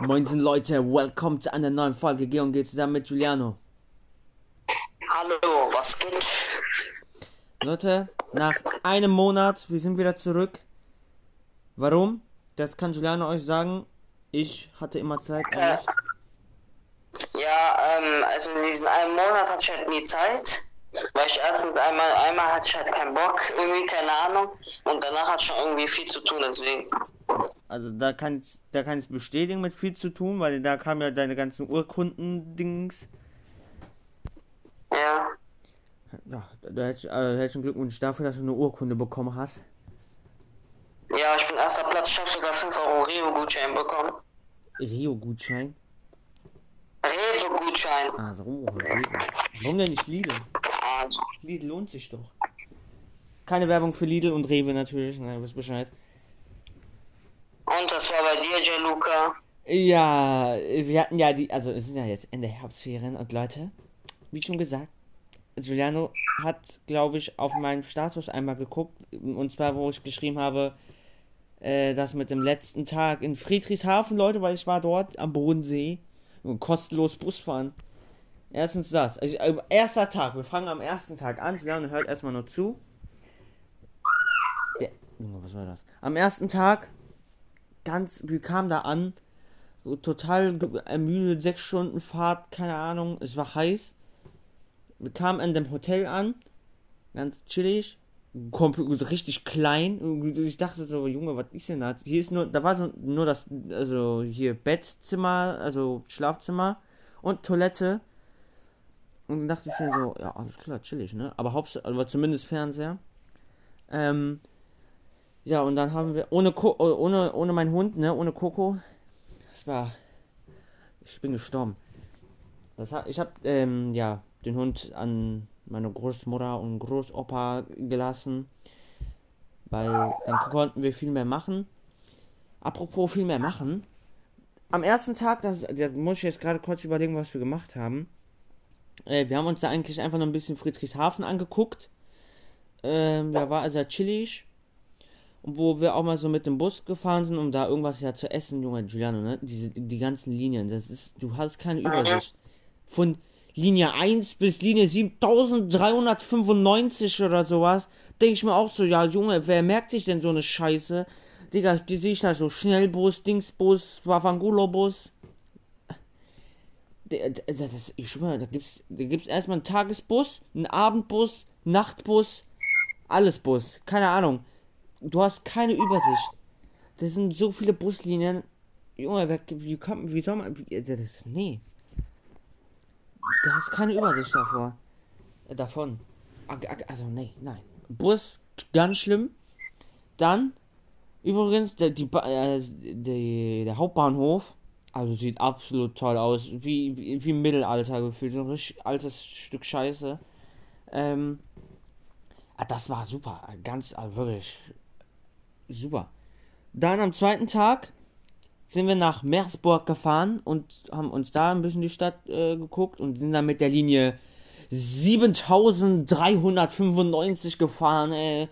Moinsen Leute, welcome zu einer neuen Folge Geh und Geh zusammen mit Giuliano. Hallo, was geht? Leute, nach einem Monat, wir sind wieder zurück. Warum? Das kann Giuliano euch sagen. Ich hatte immer Zeit. Äh, ja, ähm, also in diesem einen Monat hatte ich halt nie Zeit. Weil ich erstens einmal, einmal hatte ich halt keinen Bock, irgendwie, keine Ahnung. Und danach hatte ich schon irgendwie viel zu tun, deswegen. Also da kann ich da kann ich bestätigen mit viel zu tun, weil da kamen ja deine ganzen Urkunden-Dings. Ja. Ja, da, da hätte ich, äh, herzlichen Glückwunsch dafür, dass du eine Urkunde bekommen hast. Ja, ich bin erster Platz, ich habe sogar 5 Euro Rio-Gutschein bekommen. Rio-Gutschein. Rewe-Gutschein. Ah, so. Rewe. Warum denn nicht Lidl? Also, Lidl lohnt sich doch. Keine Werbung für Lidl und Rewe natürlich, na, ihr wisst Bescheid. Und das war bei dir, Gianluca. Ja, wir hatten ja die, also es sind ja jetzt Ende Herbstferien und Leute, wie schon gesagt, Giuliano hat, glaube ich, auf meinen Status einmal geguckt, und zwar, wo ich geschrieben habe, äh, das mit dem letzten Tag in Friedrichshafen, Leute, weil ich war dort am Bodensee und kostenlos Bus fahren. Erstens das, also, äh, erster Tag, wir fangen am ersten Tag an, Giuliano hört erstmal nur zu. Ja, was war das? Am ersten Tag, ganz, wir kamen da an, total ermüdet, sechs Stunden Fahrt, keine Ahnung, es war heiß. Wir kamen in dem Hotel an, ganz chillig, richtig klein. Ich dachte so, Junge, was ist denn das? Hier ist nur, da war so nur das, also hier Bettzimmer, also Schlafzimmer und Toilette. Und dann dachte ich mir so, ja, alles klar, chillig, ne? Aber Hauptsache, aber zumindest Fernseher. Ähm, ja, und dann haben wir, ohne, Ko ohne, ohne meinen Hund, ne, ohne Coco, das war, ich bin gestorben. Das hat, ich habe, ähm, ja, den Hund an meine Großmutter und Großopa gelassen, weil dann konnten wir viel mehr machen. Apropos viel mehr machen. Am ersten Tag, das, da muss ich jetzt gerade kurz überlegen, was wir gemacht haben. Äh, wir haben uns da eigentlich einfach nur ein bisschen Friedrichshafen angeguckt. Ähm, da war also chillig. Wo wir auch mal so mit dem Bus gefahren sind, um da irgendwas ja zu essen, Junge Giuliano, ne? Diese, die ganzen Linien, das ist, du hast keine Übersicht. Von Linie 1 bis Linie 7395 oder sowas, denke ich mir auch so, ja, Junge, wer merkt sich denn so eine Scheiße? Digga, die sehe ich da so Schnellbus, Dingsbus, Wavangulo-Bus. Das, ich schwöre, da gibt's, da gibt's erstmal einen Tagesbus, einen Abendbus, Nachtbus, alles Bus, keine Ahnung. Du hast keine Übersicht. Das sind so viele Buslinien. Junge, wer, wie kommt, wie soll man, wie, das, nee. Du hast keine Übersicht davor. Äh, davon. Also, nee, nein. Bus, ganz schlimm. Dann, übrigens, der, die, äh, die, der Hauptbahnhof, also sieht absolut toll aus. Wie, wie, wie Mittelalter gefühlt. So ein richtig altes Stück Scheiße. Ähm, ah, das war super. Ganz, also wirklich super. Dann am zweiten Tag sind wir nach Meersburg gefahren und haben uns da ein bisschen die Stadt äh, geguckt und sind dann mit der Linie 7395 gefahren.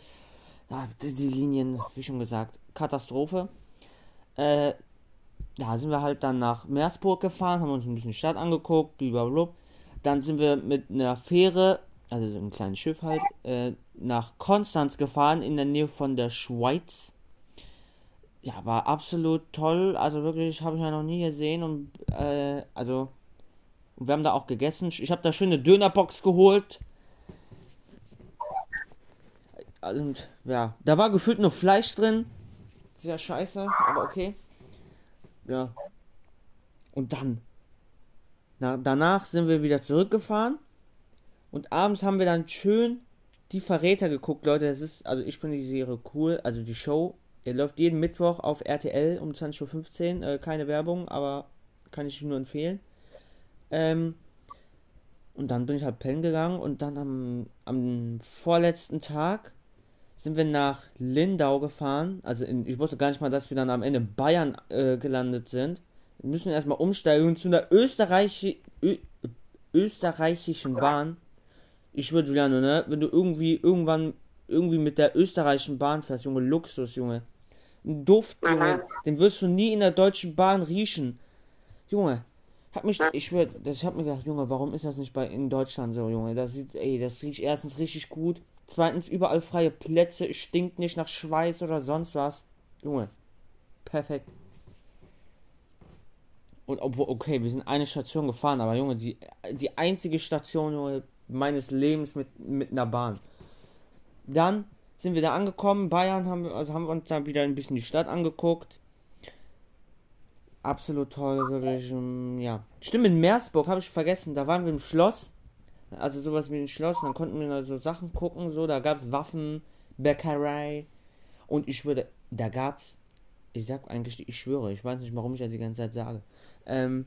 Die, die Linien, wie schon gesagt, Katastrophe. Äh, da sind wir halt dann nach Meersburg gefahren, haben uns ein bisschen die Stadt angeguckt, blablabla. Dann sind wir mit einer Fähre, also so ein kleines Schiff halt, äh, nach Konstanz gefahren, in der Nähe von der Schweiz. Ja, war absolut toll. Also wirklich, habe ich ja noch nie gesehen. Und äh, also, wir haben da auch gegessen. Ich habe da schön eine Dönerbox geholt. Und ja, da war gefühlt nur Fleisch drin. Sehr scheiße, aber okay. Ja. Und dann. Na, danach sind wir wieder zurückgefahren. Und abends haben wir dann schön die Verräter geguckt, Leute. Das ist, also ich finde die Serie cool. Also die Show. Der läuft jeden Mittwoch auf RTL um 20.15 Uhr. Äh, keine Werbung, aber kann ich nur empfehlen. Ähm, und dann bin ich halt pennen gegangen und dann am, am vorletzten Tag sind wir nach Lindau gefahren. Also in, ich wusste gar nicht mal, dass wir dann am Ende Bayern äh, gelandet sind. Wir müssen erstmal umsteigen zu einer Österreichi Ö österreichischen Bahn. Ich schwöre, Giuliano, ne? Wenn du irgendwie irgendwann irgendwie mit der österreichischen Bahn fährst, Junge, Luxus, Junge. Ein Duft, Junge, den wirst du nie in der deutschen Bahn riechen. Junge, hab mich, ich schwör, das, ich hab mir gedacht, Junge, warum ist das nicht bei in Deutschland so, Junge? Das sieht, ey, das riecht erstens richtig gut. Zweitens überall freie Plätze, es stinkt nicht nach Schweiß oder sonst was. Junge, perfekt. Und obwohl, okay, wir sind eine Station gefahren, aber Junge, die, die einzige Station Junge, meines Lebens mit, mit einer Bahn. Dann sind wir da angekommen, Bayern haben wir, also haben wir uns dann wieder ein bisschen die Stadt angeguckt. Absolut toll, wirklich, ähm, ja. Stimmt, in Meersburg habe ich vergessen, da waren wir im Schloss. Also sowas wie ein Schloss, dann konnten wir so Sachen gucken, so, da gab es Waffen, Bäckerei. Und ich würde, da gab es, ich sag eigentlich, ich schwöre, ich weiß nicht, warum ich das die ganze Zeit sage. Ähm,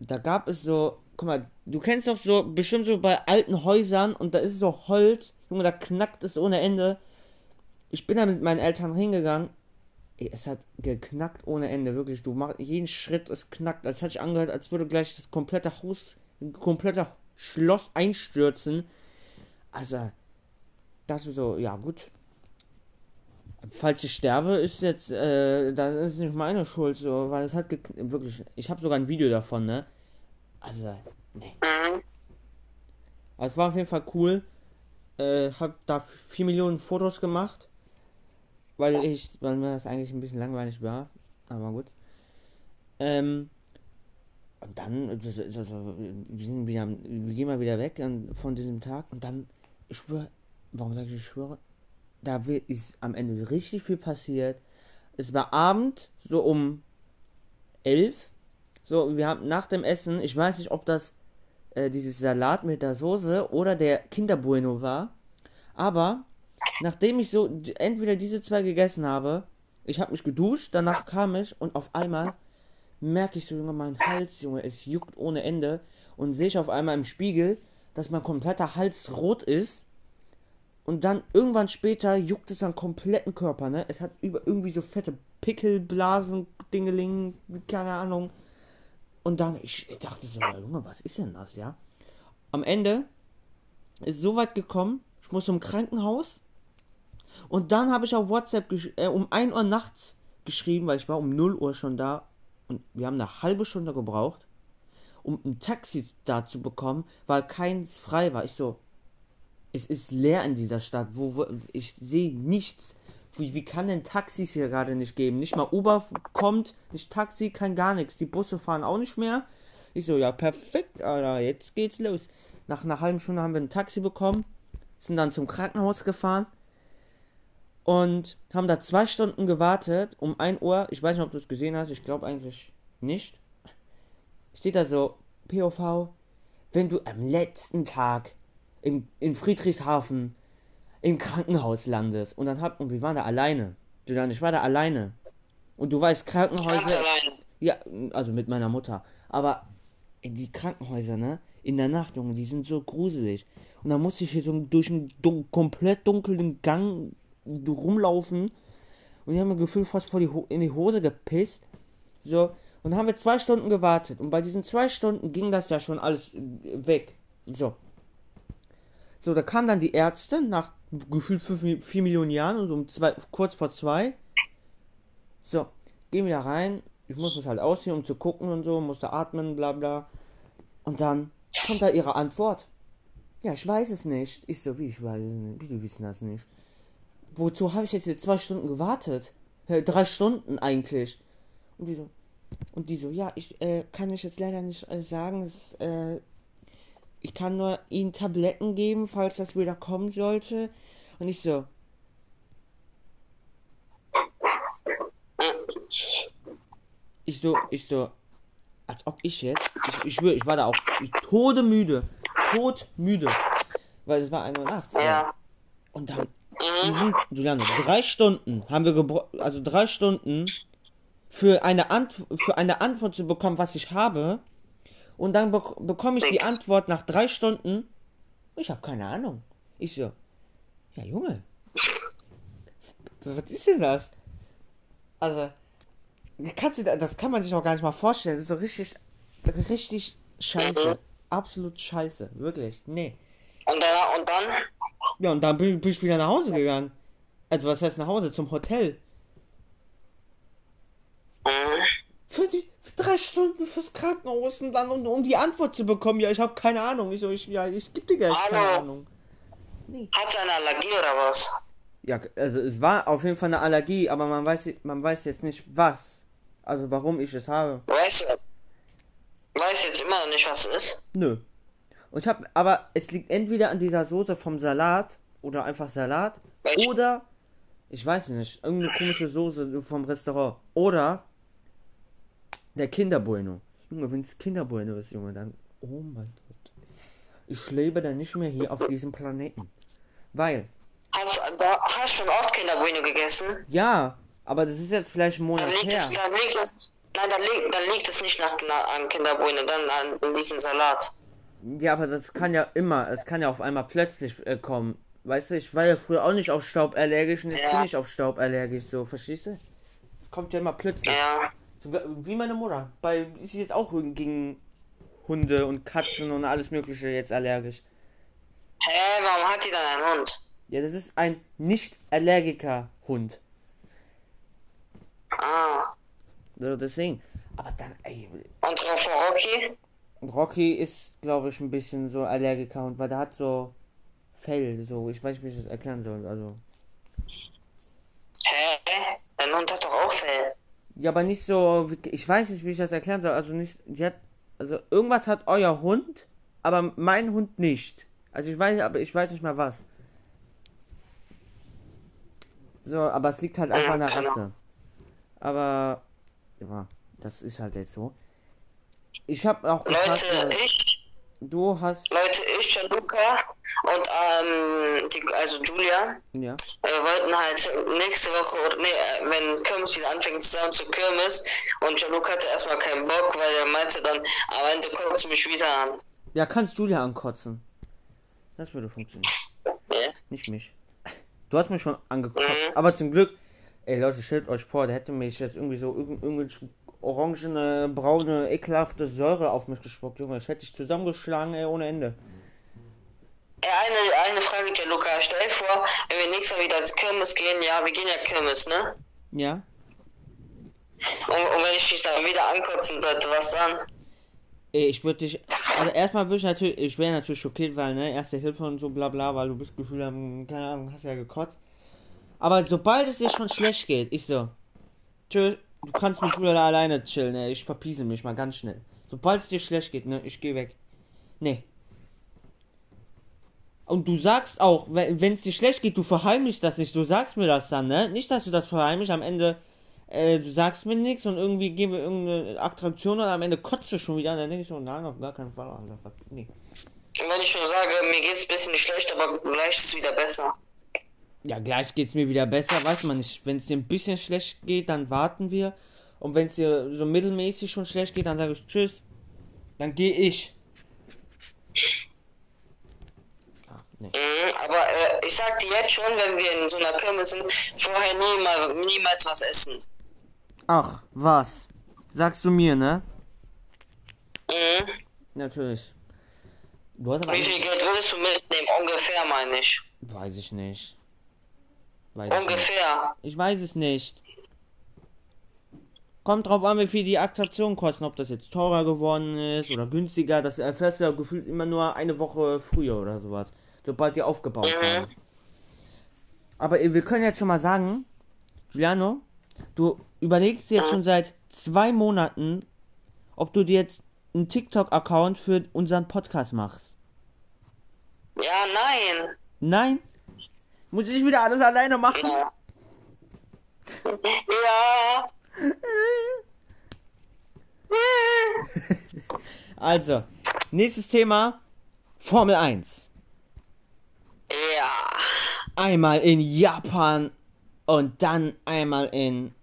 da gab es so, guck mal, du kennst doch so, bestimmt so bei alten Häusern und da ist so Holz, Junge, da knackt es ohne Ende. Ich bin da mit meinen Eltern hingegangen. Ey, es hat geknackt ohne Ende, wirklich. Du machst jeden Schritt, es knackt. Es hat sich angehört, als würde gleich das komplette Haus, komplette Schloss einstürzen. Also, das ist so, ja gut. Falls ich sterbe, ist jetzt, äh, das ist nicht meine Schuld, so, weil es hat wirklich, ich habe sogar ein Video davon, ne? Also, nee. Also, es war auf jeden Fall cool. Äh, hab da 4 Millionen Fotos gemacht, weil ich, weil mir das eigentlich ein bisschen langweilig war, aber gut. Ähm, und dann, also, wir sind wieder, wir gehen mal wieder weg von diesem Tag und dann, ich schwöre, warum sage ich, ich schwöre? Da ist am Ende richtig viel passiert. Es war Abend, so um 11. So, wir haben nach dem Essen, ich weiß nicht, ob das äh, dieses Salat mit der Soße oder der Kinderbueno war. Aber nachdem ich so entweder diese zwei gegessen habe, ich habe mich geduscht, danach kam ich und auf einmal merke ich so, Junge, mein Hals, Junge, es juckt ohne Ende und sehe ich auf einmal im Spiegel, dass mein kompletter Hals rot ist und dann irgendwann später juckt es am kompletten Körper, ne? Es hat über irgendwie so fette Pickelblasen, Dingeling, keine Ahnung. Und dann, ich, ich dachte so, Junge, was ist denn das, ja? Am Ende ist so weit gekommen, ich muss zum Krankenhaus. Und dann habe ich auf WhatsApp äh, um 1 Uhr nachts geschrieben, weil ich war um 0 Uhr schon da. Und wir haben eine halbe Stunde gebraucht, um ein Taxi da zu bekommen, weil keins frei war. Ich so, es ist leer in dieser Stadt. Wo, wo ich sehe nichts. Wie, wie kann denn Taxis hier gerade nicht geben? Nicht mal Uber kommt, nicht Taxi, kann gar nichts. Die Busse fahren auch nicht mehr. Ich so, ja, perfekt, Alter, jetzt geht's los. Nach einer halben Stunde haben wir ein Taxi bekommen, sind dann zum Krankenhaus gefahren und haben da zwei Stunden gewartet. Um 1 Uhr, ich weiß nicht, ob du es gesehen hast, ich glaube eigentlich nicht. Steht da so, POV, wenn du am letzten Tag in, in Friedrichshafen im Krankenhaus landest. Und dann hab, und wir waren da alleine. Julian, ich war da alleine. Und du weißt, Krankenhäuser. Ja, also mit meiner Mutter. Aber die Krankenhäuser, ne? In der Nacht, Junge, die sind so gruselig. Und dann musste ich hier so durch einen dun komplett dunklen Gang rumlaufen. Und ich habe mir gefühlt fast vor die in die Hose gepisst. So. Und dann haben wir zwei Stunden gewartet. Und bei diesen zwei Stunden ging das ja schon alles weg. So. So, da kamen dann die Ärzte nach gefühlt 4 Millionen Jahren und um zwei, kurz vor zwei. So, gehen wir da rein. Ich muss mich halt ausziehen, um zu gucken und so, musste atmen, bla bla. Und dann kommt da ihre Antwort. Ja, ich weiß es nicht. Ich so, wie ich weiß es nicht. Wie du wissen das nicht. Wozu habe ich jetzt hier zwei Stunden gewartet? drei Stunden eigentlich. Und die so, und die so, ja, ich äh, kann ich jetzt leider nicht äh, sagen. Es, äh, ich kann nur ihnen Tabletten geben, falls das wieder kommen sollte. Und ich so. Ich so, ich so, als ob ich jetzt, ich, ich schwöre, ich war da auch ich, todemüde, todmüde, weil es war eine Nacht. Ja. Und dann, wir sind, Juliane, drei Stunden haben wir gebrochen, also drei Stunden für eine, Ant für eine Antwort zu bekommen, was ich habe. Und dann be bekomme ich die Antwort nach drei Stunden. Ich habe keine Ahnung. Ich so, ja Junge, was ist denn das? Also, kannst du, das kann man sich auch gar nicht mal vorstellen. Das ist so richtig, richtig scheiße. Mhm. Absolut scheiße. Wirklich. Nee. Und dann, und dann? Ja, und dann bin, bin ich wieder nach Hause gegangen. Also, was heißt nach Hause? Zum Hotel. Mhm. Für die für drei Stunden fürs Krankenhaus und dann um, um die Antwort zu bekommen, ja, ich habe keine Ahnung. Ich so, ich, ja, ich geb dir gar keine Hallo. Ahnung. Hat er eine Allergie oder was? Ja, also es war auf jeden Fall eine Allergie, aber man weiß, man weiß jetzt nicht was. Also warum ich es habe. Weißt du, weiß jetzt immer noch nicht, was es ist. Nö. Und ich habe, aber es liegt entweder an dieser Soße vom Salat oder einfach Salat Welche? oder ich weiß nicht, irgendeine komische Soße vom Restaurant oder der Kinderbueno. Junge, wenn es Kinderbueno ist, Junge, dann oh mein Gott. Ich lebe dann nicht mehr hier auf diesem Planeten. Weil Hast, du hast schon oft Kinderbueno gegessen? ja, aber das ist jetzt vielleicht ein Monat Dann liegt her. es, dann liegt es, nein, dann liegt, dann liegt es nicht nach, nach, an Kinderbueno, dann an, an diesem Salat. Ja, aber das kann ja immer, es kann ja auf einmal plötzlich äh, kommen. Weißt du, ich war ja früher auch nicht auf Staub allergisch und jetzt Ja. bin ich auf Staub allergisch, so, verstehst du? Es kommt ja immer plötzlich. Ja. Wie meine Mutter. Bei ist sie jetzt auch gegen Hunde und Katzen und alles mögliche jetzt allergisch. Hä, warum hat die dann einen Hund? Ja, das ist ein Nicht-Allergiker-Hund. Ah. So, deswegen. Aber dann, ey, Und Frau Rocky? Rocky ist, glaube ich, ein bisschen so Allergiker-Hund, weil der hat so Fell, so, ich weiß nicht, wie ich das erklären soll, also. Hä? Dein Hund hat doch auch Fell. Ja, aber nicht so, ich weiß nicht, wie ich das erklären soll. Also nicht, die hat, also irgendwas hat euer Hund, aber mein Hund nicht. Also ich weiß, aber ich weiß nicht mal was. So, aber es liegt halt einfach an der. Rasse. Aber, ja, das ist halt jetzt so. Ich habe auch gefragt, Leute, weil ich, du hast, Leute, ich, Gianluca und ähm, die, also Julia, ja, wir wollten halt nächste Woche, oder nee, äh, wenn Kirmes wieder anfängt zusammen zu Kirmes und Gianluca hatte erstmal keinen Bock, weil er meinte dann, am Ende kotzt mich wieder an. ja, kannst Julia ankotzen. Das würde funktionieren. Ja? Nicht mich. Du hast mich schon angekotzt. Mhm. Aber zum Glück, ey Leute, stellt euch vor, der hätte mich jetzt irgendwie so irgend, irgendwelche orangene, braune, ekelhafte Säure auf mich gespuckt, Junge. Ich hätte dich zusammengeschlagen, ey, ohne Ende. Eine, eine Frage, Gianluca. Stell dir vor, wenn wir nächstes Mal wieder zu Kirmes gehen, ja, wir gehen ja Kirmes, ne? Ja? Und, und wenn ich dich dann wieder ankotzen sollte, was dann? Ey, ich würde dich. Also erstmal würde ich natürlich. Ich wäre natürlich schockiert, weil, ne, erste Hilfe und so bla bla, weil du bist Gefühl haben, keine Ahnung, hast ja gekotzt. Aber sobald es dir schon schlecht geht, ich so. Tschüss, du kannst mit Julia alleine chillen, ey. Ich verpiesel mich mal ganz schnell. Sobald es dir schlecht geht, ne, ich geh weg. Nee. Und du sagst auch, wenn es dir schlecht geht, du verheimlichst das nicht. Du sagst mir das dann, ne? Nicht, dass du das verheimlichst. Am Ende, äh, du sagst mir nichts und irgendwie gehen wir irgendeine Attraktion und am Ende kotzt du schon wieder. Dann denke ich so, nein, auf gar keinen Fall, Alter. Nee. Und wenn ich schon sage, mir geht's ein bisschen nicht schlecht, aber gleich ist es wieder besser. Ja, gleich geht's mir wieder besser, weiß man nicht. Wenn es dir ein bisschen schlecht geht, dann warten wir. Und wenn es dir so mittelmäßig schon schlecht geht, dann sage ich Tschüss. Dann gehe ich. Ach, nee. Mhm, aber äh, ich sag dir jetzt schon, wenn wir in so einer Kirmes sind, vorher niemals, niemals was essen. Ach, was? Sagst du mir, ne? Mhm. Natürlich. Wie viel Geld würdest du mitnehmen? Ungefähr, meine ich. Weiß ich nicht. Weiß ich. Ungefähr. Ich weiß es nicht. Kommt drauf an, wie viel die Attraktion kosten, ob das jetzt teurer geworden ist oder günstiger. Das erfährst du ja gefühlt immer nur eine Woche früher oder sowas. Sobald die aufgebaut Mhm. haben. Aber wir können jetzt schon mal sagen, Giuliano, du überlegst jetzt schon seit zwei Monaten, ob du dir jetzt einen TikTok-Account für unseren Podcast machst. Ja, nein. Nein? Muss ich wieder alles alleine machen? Ja. ja. Also, nächstes Thema: Formel 1. Ja. Einmal in Japan und dann einmal in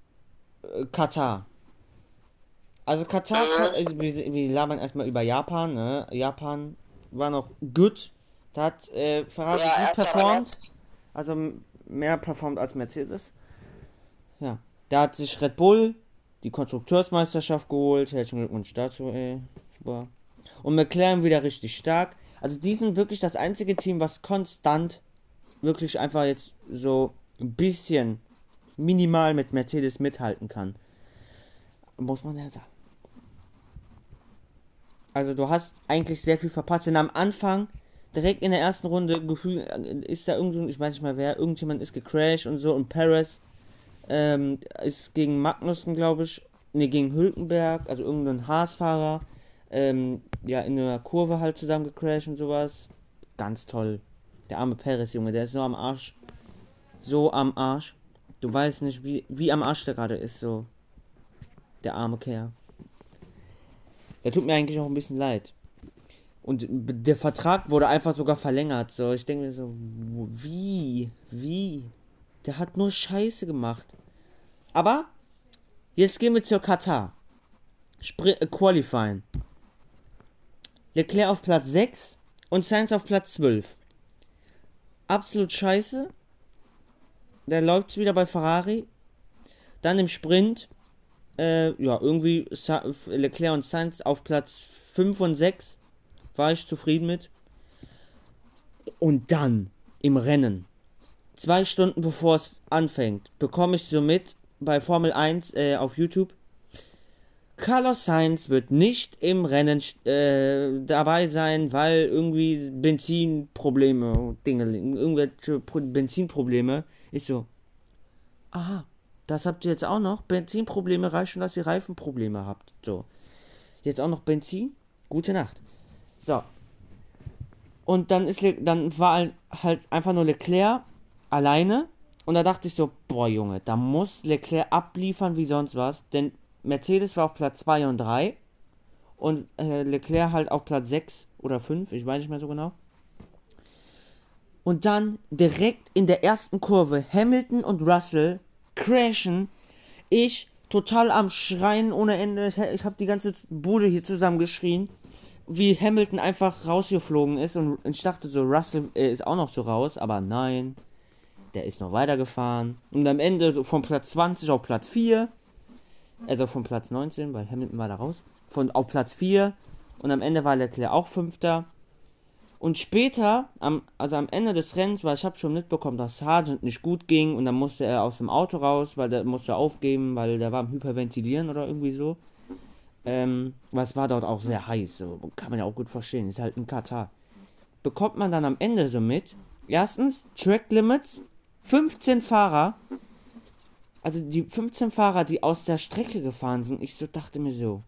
äh, Katar. Also Katar, Ka- also wir, wir labern erstmal über Japan, ne? Japan war noch gut. Da hat äh, Ferrari Ja, gut performt. Also mehr performt als Mercedes. Ja. Da hat sich Red Bull die Konstrukteursmeisterschaft geholt. Herzlichen Glückwunsch dazu, ey. Super. Und McLaren wieder richtig stark. Also die sind wirklich das einzige Team, was konstant wirklich einfach jetzt so ein bisschen minimal mit Mercedes mithalten kann. Muss man ja sagen. Also du hast eigentlich sehr viel verpasst. Denn am Anfang, direkt in der ersten Runde, Gefühl, ist da irgend, ich weiß nicht mal wer, irgendjemand ist gecrashed und so und Paris ähm, ist gegen Magnussen, glaube ich, ne, gegen Hülkenberg, also irgendein Haasfahrer, ähm, ja, in einer Kurve halt zusammen gecrashed und sowas. Ganz toll. Der arme Paris, Junge, der ist so am Arsch. So am Arsch. Du weißt nicht, wie, wie am Arsch der gerade ist, so. Der arme Kerl. Der tut mir eigentlich auch ein bisschen leid. Und der Vertrag wurde einfach sogar verlängert. So, ich denke mir so, wie? Wie? Der hat nur Scheiße gemacht. Aber jetzt gehen wir zur Katar. Spr äh, Qualifying. Leclerc auf Platz 6 und Sainz auf Platz 12. Absolut scheiße. Der läuft wieder bei Ferrari. Dann im Sprint. Äh, ja, irgendwie Sa Leclerc und Sainz auf Platz 5 und 6. War ich zufrieden mit. Und dann im Rennen. Zwei Stunden bevor es anfängt, bekomme ich so mit bei Formel 1 äh, auf YouTube. Carlos Sainz wird nicht im Rennen äh, dabei sein, weil irgendwie Benzinprobleme, Dinge, irgendwelche Benzinprobleme. Ist so. Aha, das habt ihr jetzt auch noch? Benzinprobleme reicht schon, dass ihr Reifenprobleme habt. So. Jetzt auch noch Benzin? Gute Nacht. So. Und dann ist dann war halt einfach nur Leclerc alleine. Und da dachte ich so, boah Junge, da muss Leclerc abliefern wie sonst was. Denn Mercedes war auf Platz 2 und 3. Und äh, Leclerc halt auf Platz 6 oder 5, ich weiß nicht mehr so genau. Und dann direkt in der ersten Kurve Hamilton und Russell crashen. Ich total am Schreien ohne Ende. Ich habe die ganze Bude hier zusammengeschrien, wie Hamilton einfach rausgeflogen ist. Und ich dachte so, Russell äh, ist auch noch so raus, aber nein der ist noch weitergefahren. Und am Ende so von Platz 20 auf Platz 4. Also von Platz 19, weil Hamilton war da raus. Von auf Platz 4. Und am Ende war Leclerc auch Fünfter. Und später, am, also am Ende des Rennens, weil ich habe schon mitbekommen, dass Sargent nicht gut ging und dann musste er aus dem Auto raus, weil der musste aufgeben, weil der war am Hyperventilieren oder irgendwie so. Ähm, was war dort auch sehr heiß, so kann man ja auch gut verstehen, ist halt ein Katar. Bekommt man dann am Ende so mit, erstens, Track Limits 15 Fahrer, also die 15 Fahrer, die aus der Strecke gefahren sind, ich so dachte mir so,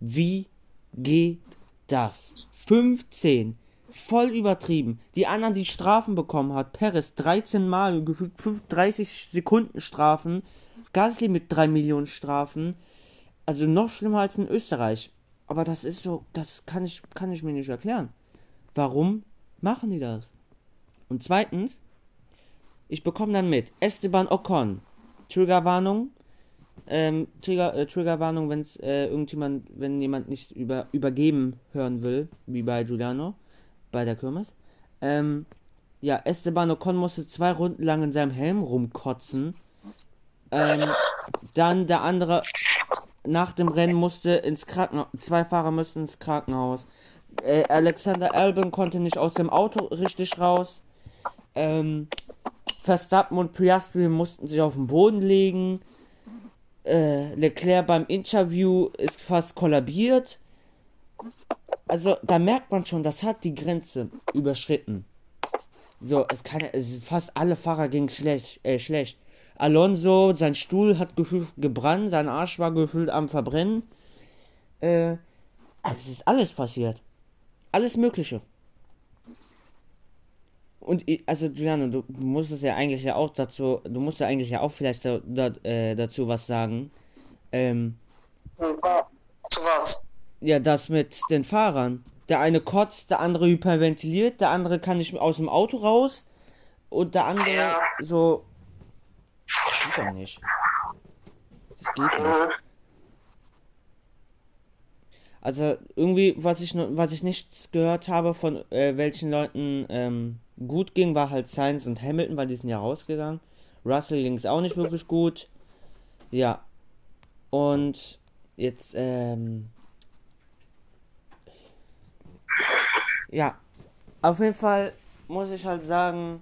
wie geht das? 15, voll übertrieben. Die anderen, die Strafen bekommen hat, Perez 13 Mal, gefühlt 30 Sekunden Strafen, Gasly mit 3 Millionen Strafen, also noch schlimmer als in Österreich. Aber das ist so, das kann ich, kann ich mir nicht erklären. Warum machen die das? Und zweitens, ich bekomme dann mit Esteban Ocon. Triggerwarnung. Ähm, Trigger, äh, Triggerwarnung, wenn es äh, irgendjemand, wenn jemand nicht über, übergeben hören will, wie bei Giuliano, bei der Kirmes. Ähm, ja, Esteban Ocon musste zwei Runden lang in seinem Helm rumkotzen. Ähm, dann der andere nach dem Rennen musste ins Krankenhaus. Zwei Fahrer mussten ins Krankenhaus. Äh, Alexander Albon konnte nicht aus dem Auto richtig raus. Ähm, Verstappen und Piastri mussten sich auf den Boden legen. Äh, Leclerc beim Interview ist fast kollabiert. Also da merkt man schon, das hat die Grenze überschritten. So, es kann es, fast alle Fahrer gingen schlecht, äh, schlecht. Alonso, sein Stuhl hat gefühlt gebrannt, sein Arsch war gefühlt am Verbrennen. Äh, also es ist alles passiert. Alles Mögliche. Und also Giuliano, du musst es ja eigentlich ja auch dazu, du musst ja eigentlich ja auch vielleicht da, da, äh, dazu was sagen. Ähm, zu was? Ja, das mit den Fahrern. Der eine kotzt, der andere hyperventiliert, der andere kann nicht aus dem Auto raus und der andere ja. so. Geht doch nicht. Das geht nicht. Also irgendwie, was ich was ich nichts gehört habe von äh, welchen Leuten ähm, gut ging, war halt Sainz und Hamilton, weil die sind ja rausgegangen. Russell ging es auch nicht wirklich gut. Ja. Und jetzt, ähm. Ja. Auf jeden Fall muss ich halt sagen.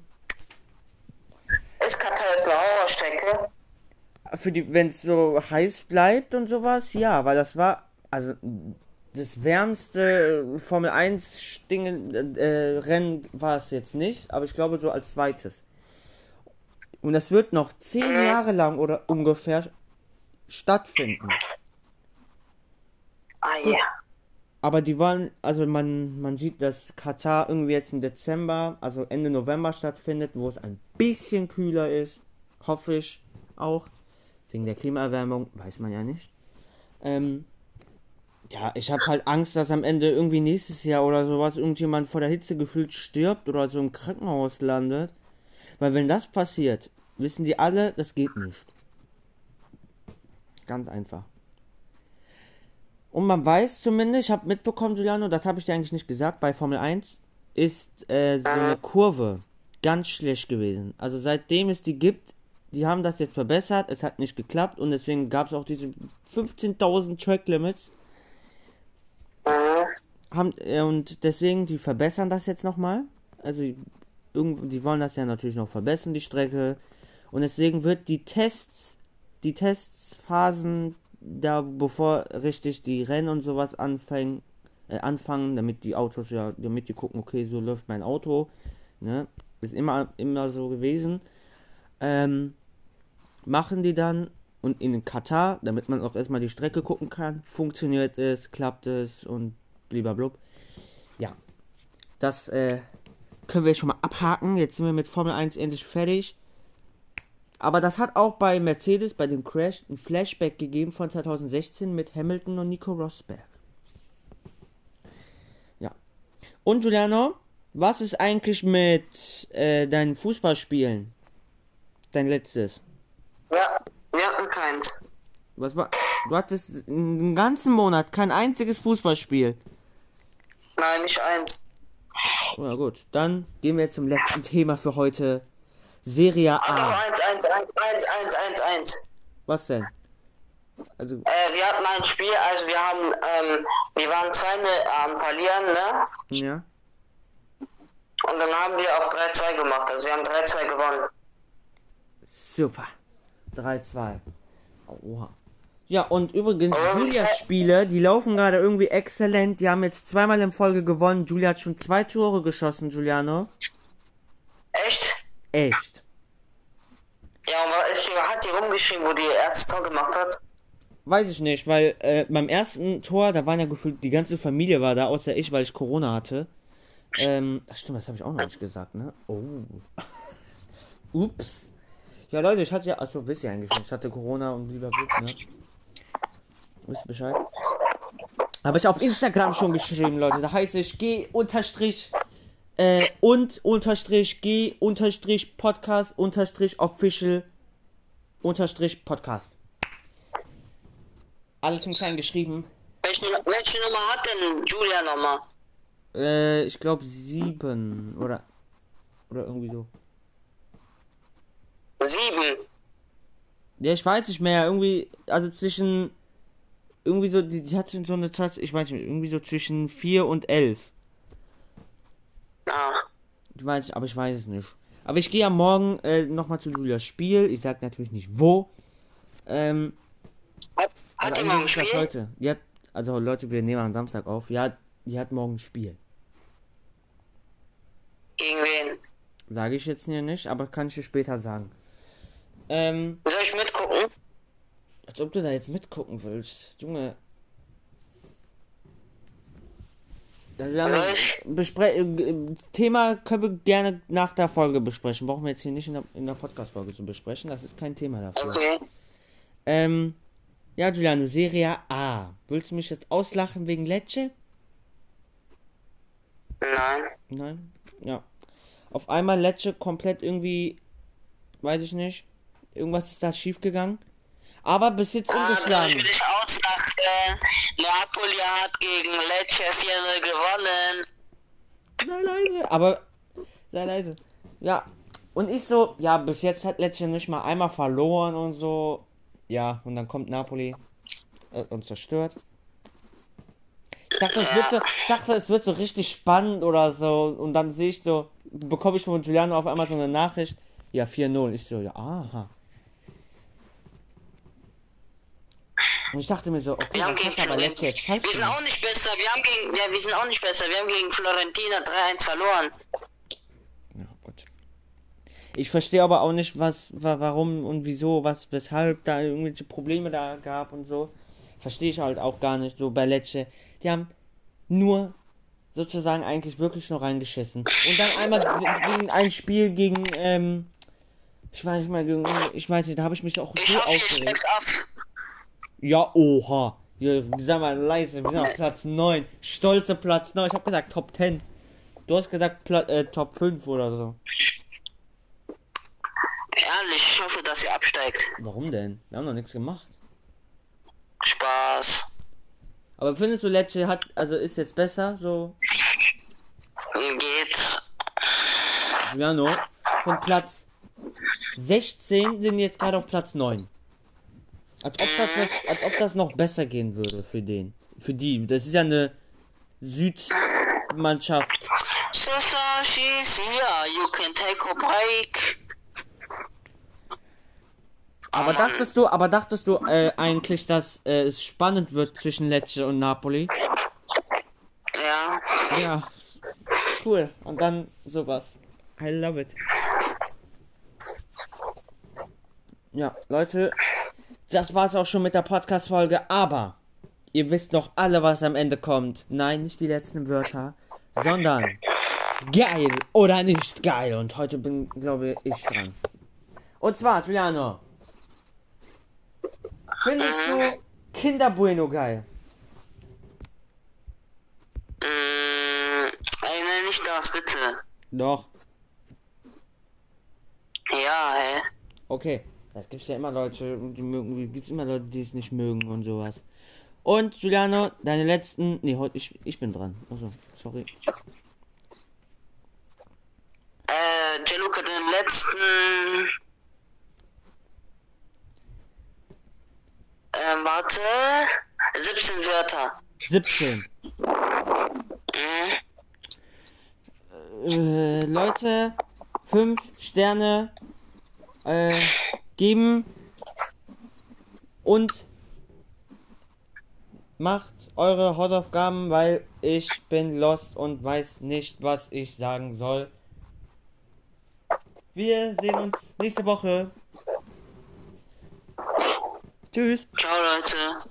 Horrorstrecke? Für die, wenn es so heiß bleibt und sowas, ja, weil das war, also das wärmste Formel 1 Dinge, äh, Rennen war es jetzt nicht, aber ich glaube so als zweites. Und das wird noch zehn Jahre lang oder ungefähr stattfinden. Ah ja. Aber die wollen, also man, man sieht, dass Katar irgendwie jetzt im Dezember, also Ende November stattfindet, wo es ein bisschen kühler ist. Hoffe ich auch. Wegen der Klimaerwärmung, weiß man ja nicht. Ähm, ja, ich habe halt Angst, dass am Ende irgendwie nächstes Jahr oder sowas irgendjemand vor der Hitze gefühlt stirbt oder so im Krankenhaus landet. Weil wenn das passiert, wissen die alle, das geht nicht. Ganz einfach. Und man weiß zumindest, ich habe mitbekommen, Giuliano, das habe ich dir eigentlich nicht gesagt, bei Formel 1 ist äh, so eine Kurve ganz schlecht gewesen. Also seitdem es die gibt, die haben das jetzt verbessert, es hat nicht geklappt und deswegen gab es auch diese 15.000 Track Limits. Haben, äh, und deswegen, die verbessern das jetzt nochmal. Also irgend- die wollen das ja natürlich noch verbessern, die Strecke. Und deswegen wird die Tests, die Testphasen, da bevor richtig die Rennen und sowas anfangen, äh, anfangen, damit die Autos ja, damit die gucken, okay, so läuft mein Auto, ne, ist immer, immer so gewesen, ähm, machen die dann und in Katar, damit man auch erstmal die Strecke gucken kann, funktioniert es, klappt es und blub. Ja, das äh, können wir schon mal abhaken. Jetzt sind wir mit Formel 1 endlich fertig. Aber das hat auch bei Mercedes, bei dem Crash, ein Flashback gegeben von 2016 mit Hamilton und Nico Rosberg. Ja. Und Giuliano, was ist eigentlich mit äh, deinen Fußballspielen? Dein letztes. Ja, wir hatten keins. Was war? Du hattest einen ganzen Monat kein einziges Fußballspiel. Nein, nicht eins. Na gut, dann gehen wir zum letzten Thema für heute. Serie Doch, A. eins, eins, eins, eins, eins, eins, eins. Was denn? Also, Äh, wir hatten ein Spiel, also wir haben, ähm, wir waren zweimal am Verlieren, ne? ja. Und dann haben wir auf 3-2 gemacht. Also wir haben 3-2 gewonnen. Super. 3-2. Oha. Ja, und übrigens, Julias Spiele, die laufen gerade irgendwie exzellent. Die haben jetzt zweimal in Folge gewonnen. Julia hat schon zwei Tore geschossen, Giuliano. Echt? Echt. Ja, die, hat die rumgeschrieben, wo die ihr erstes Tor gemacht hat? Weiß ich nicht, weil äh, beim ersten Tor, da waren ja gefühlt, die ganze Familie war da, außer ich, weil ich Corona hatte. Ähm, ach stimmt, das habe ich auch noch nicht gesagt, ne? Oh. Ups. Ja, Leute, ich hatte ja, also wisst ihr eigentlich schon, ich hatte Corona und lieber Glück, ne? Wisst Bescheid? Habe ich auf Instagram schon geschrieben, Leute. Da heißt ich G unterstrich äh, und unterstrich G unterstrich Podcast unterstrich official unterstrich Podcast. Alles in klein geschrieben. Welche, welche Nummer hat denn Julia nochmal? Äh, ich glaube sieben oder oder irgendwie so. Sieben. Ja, ich weiß nicht mehr. Irgendwie, also zwischen irgendwie so, die, die hatte so eine Zeit, ich weiß nicht, irgendwie so zwischen vier und elf. Ah, Ich weiß, aber ich weiß es nicht. Aber ich gehe ja morgen äh, nochmal zu Julias Spiel. Ich sag natürlich nicht wo. Ähm, hat, hat die morgen Spiel? heute. Die hat, also Leute, wir nehmen am Samstag auf. Ja, die hat morgen ein Spiel. Gegen wen? Sage ich jetzt hier nicht, aber kann ich dir später sagen. Ähm, Soll ich mitgucken? als ob du da jetzt mitgucken willst. Junge. Ich- Bespre äh, Thema können wir gerne nach der Folge besprechen. Brauchen wir jetzt hier nicht in der, in der Podcast-Folge zu besprechen. Das ist kein Thema dafür. Okay. Ähm, ja, Giuliano, Serie A. Willst du mich jetzt auslachen wegen Lecce? Nein. Nein? Ja. Auf einmal Lecce komplett irgendwie, weiß ich nicht, irgendwas ist da schiefgegangen. Aber bis jetzt Ah, soll ich ungeschlagen. will. Napoli hat gegen Lecce 4-0 gewonnen. Sei leise. Aber, sei leise. Ja. Und ich so, ja, bis jetzt hat Lecce nicht mal einmal verloren und so. Ja, und dann kommt Napoli äh, und zerstört. Ich dachte, es wird so, ich dachte, es wird so richtig spannend oder so. Und dann sehe ich so, bekomme ich von Giuliano auf einmal so eine Nachricht. Ja, 4-0. Ich so, ja, aha. Und ich dachte mir so, okay, Wir haben gegen falsch Wir sind auch nicht besser. Wir haben gegen, ja, wir sind auch nicht besser. Wir haben gegen Florentina 3-1 verloren. Ja, gut. Ich verstehe aber auch nicht, was, wa- warum und wieso, was, weshalb da irgendwelche Probleme da gab und so. Verstehe ich halt auch gar nicht so bei Lecce. Die haben nur sozusagen eigentlich wirklich nur reingeschissen. Und dann einmal ge- gegen ein Spiel gegen, ähm, ich weiß nicht mal, gegen, ich weiß nicht, da habe ich mich auch Ich so aufgeregt. Ja, oha. Ja, sag mal leise, wir sind auf Platz 9. Stolze Platz 9. Ich habe gesagt Top 10. Du hast gesagt Pla äh, Top 5 oder so. Ehrlich, ich hoffe, dass ihr absteigt. Warum denn? Wir haben noch nichts gemacht. Spaß. Aber findest du Lecce hat, also ist jetzt besser, so, Geht. Jano, von Platz 16 sind jetzt gerade auf Platz 9. Als ob, das noch, als ob das noch besser gehen würde für den. Für die. Das ist ja eine Südmannschaft. Sasa, she's here. You can take a break. Aber dachtest du, aber dachtest du äh, eigentlich, dass äh, es spannend wird zwischen Lecce und Napoli? Ja. Ja. Cool. Und dann sowas. I love it. Ja, Leute, das war's auch schon mit der Podcast-Folge, aber ihr wisst noch alle, was am Ende kommt. Nein, nicht die letzten Wörter, sondern geil oder nicht geil. Und heute bin, glaube ich, dran. Und zwar, Giuliano. Findest du Kinder Bueno geil? Mm, ey, nicht das, bitte. Doch. Ja, hä? Okay, das gibt's ja immer Leute, die mögen, gibt's immer Leute, die es nicht mögen und sowas. Und Giuliano, deine letzten, nee, heute ich, ich bin dran. Also, sorry. Äh, Jeluka, den letzten. Ähm, warte. 17 Wörter. 17. Mhm. Äh, Leute, 5 Sterne äh, geben und macht eure Hausaufgaben, weil ich bin lost und weiß nicht, was ich sagen soll. Wir sehen uns nächste Woche. Tschüss. Ciao, Leute.